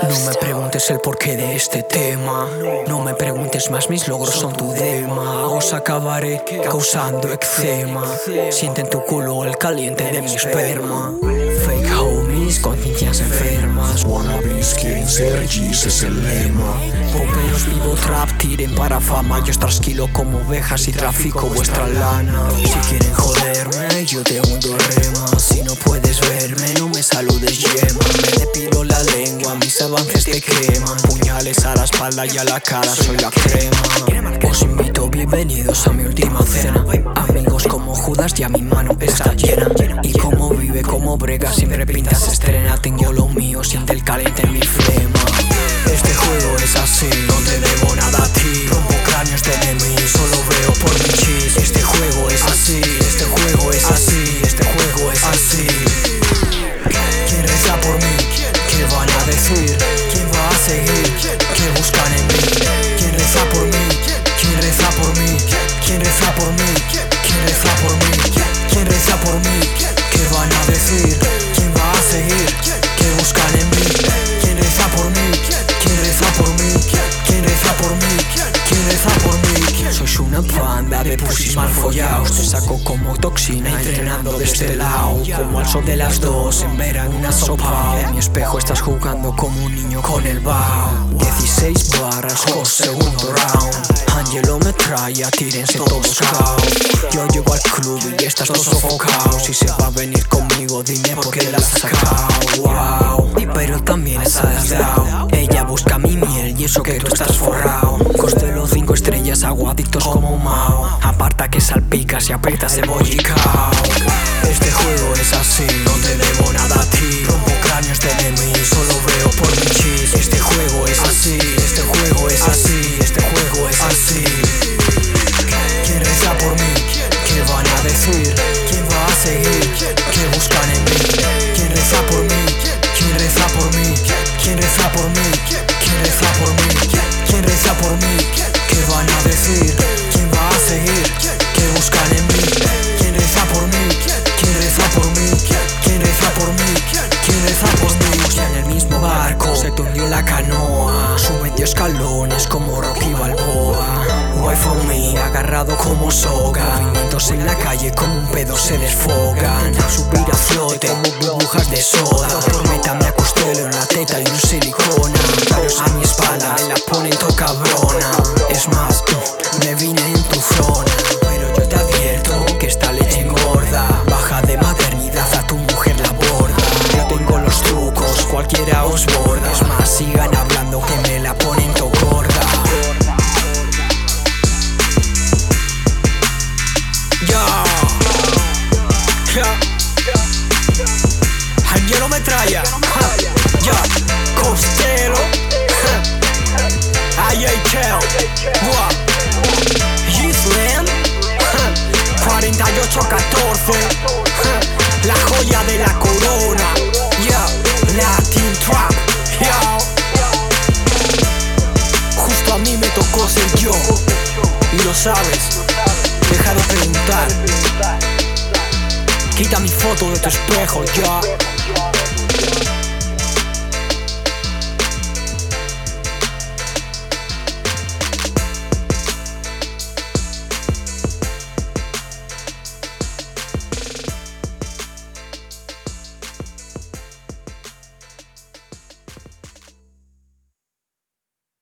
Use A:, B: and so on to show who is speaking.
A: No me preguntes el porqué de este tema. No me preguntes más, mis logros son tu dema. Os acabaré causando eczema. Siente en tu culo el caliente de mi esperma. Fake homies, conciencias enfermas. Wannabes quieren ser G's, es el lema. Poperos vivo trap, tiren para fama. Yo trasquilo como ovejas y trafico vuestra lana. Si quieren joderme, yo te hundo rema. Si no puedes verme, no me saludes yema. Avances te queman. Puñales a la espalda y a la cara, soy la crema. Os invito, bienvenidos a mi última cena. Amigos como Judas, ya mi mano está llena. Y como vive, como brega, siempre pintas estrena. Tengo lo mío, siente el caliente en mi flema. Este juego es así, no te debo nada a ti. Rompo cráneos de enemigos, solo veo por mi chis. Este juego es así, por mí? ¿Qué van a decir? Te saco como toxina entrenando de este lado Como al sol de las dos en verano una sopa. En mi espejo estás jugando como un niño con el bao 16 barras, con segundo round. Angelo me trae, tírense todos caos. Yo llego al club y estás todo sofocado. Si se va a venir conmigo dime por qué la has sacado. Wow, pero también es dado Ella busca mi miel y eso que tú estás salpicas y aprietas el bollicao Este juego es así, no te debo nada a ti Rompo cráneos de enemigos, solo veo por mi chis Este juego es así, este juego es así, este juego es así ¿Quién reza por mí? ¿Qué van a decir? ¿Quién va a seguir? Escalones como Rocky Balboa. Why for me, agarrado como soga. Movimientos en la calle como un pedo se desfogan. Subir a flote como burbujas de soda. Tormenta me acostelo en la teta y un silicona. A mi espalda me la ponen to cabrona Es más, ya, Angelo metralla, ya, Costello, ja, IHL, buah, Gisland, ja, 4814, ja, la joya de la corona, ya, Latin Trap, ya. Justo a mí me tocó ser yo, y lo sabes. Deja de preguntar. Quita mi foto de tu espejo ya.